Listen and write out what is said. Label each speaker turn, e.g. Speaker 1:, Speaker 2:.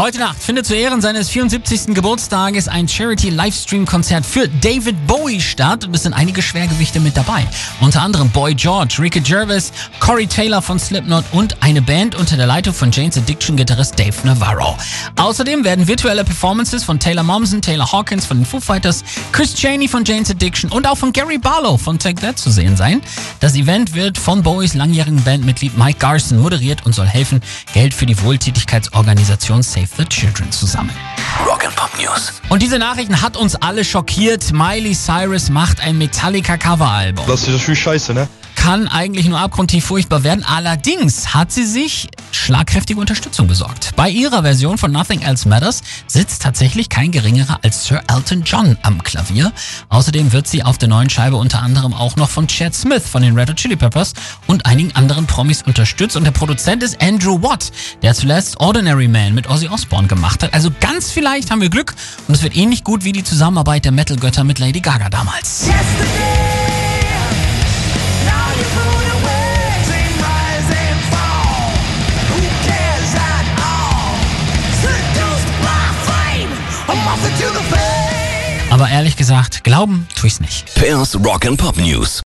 Speaker 1: Heute Nacht findet zu Ehren seines 74. Geburtstages ein Charity-Livestream-Konzert für David Bowie statt und es sind einige Schwergewichte mit dabei. Unter anderem Boy George, Ricky Gervais, Corey Taylor von Slipknot und eine Band unter der Leitung von Jane's Addiction-Gitarrist Dave Navarro. Außerdem werden virtuelle Performances von Taylor Momsen, Taylor Hawkins von den Foo Fighters, Chris Cheney von Jane's Addiction und auch von Gary Barlow von Take That zu sehen sein. Das Event wird von Bowies langjährigen Bandmitglied Mike Garson moderiert und soll helfen, Geld für die Wohltätigkeitsorganisation Save the Children zu sammeln.
Speaker 2: Rock and Pop News.
Speaker 1: Und diese Nachrichten hat uns alle schockiert. Miley Cyrus macht ein Metallica-Coveralbum.
Speaker 3: Das ist natürlich scheiße, ne?
Speaker 1: Kann eigentlich nur abgrundtief furchtbar werden. Allerdings hat sie sich schlagkräftige Unterstützung besorgt. Bei ihrer Version von Nothing Else Matters sitzt tatsächlich kein geringerer als Sir Elton John am Klavier. Außerdem wird sie auf der neuen Scheibe unter anderem auch noch von Chad Smith von den Red Hot Chili Peppers und einigen anderen Promis unterstützt. Und der Produzent ist Andrew Watt, der zuletzt Ordinary Man mit Ozzy Osbourne gemacht hat. Also ganz vielleicht haben wir Glück und es wird ähnlich gut wie die Zusammenarbeit der Metal-Götter mit Lady Gaga damals. Aber ehrlich gesagt, glauben tue ich's nicht.
Speaker 2: Pairs Rock and Pop News.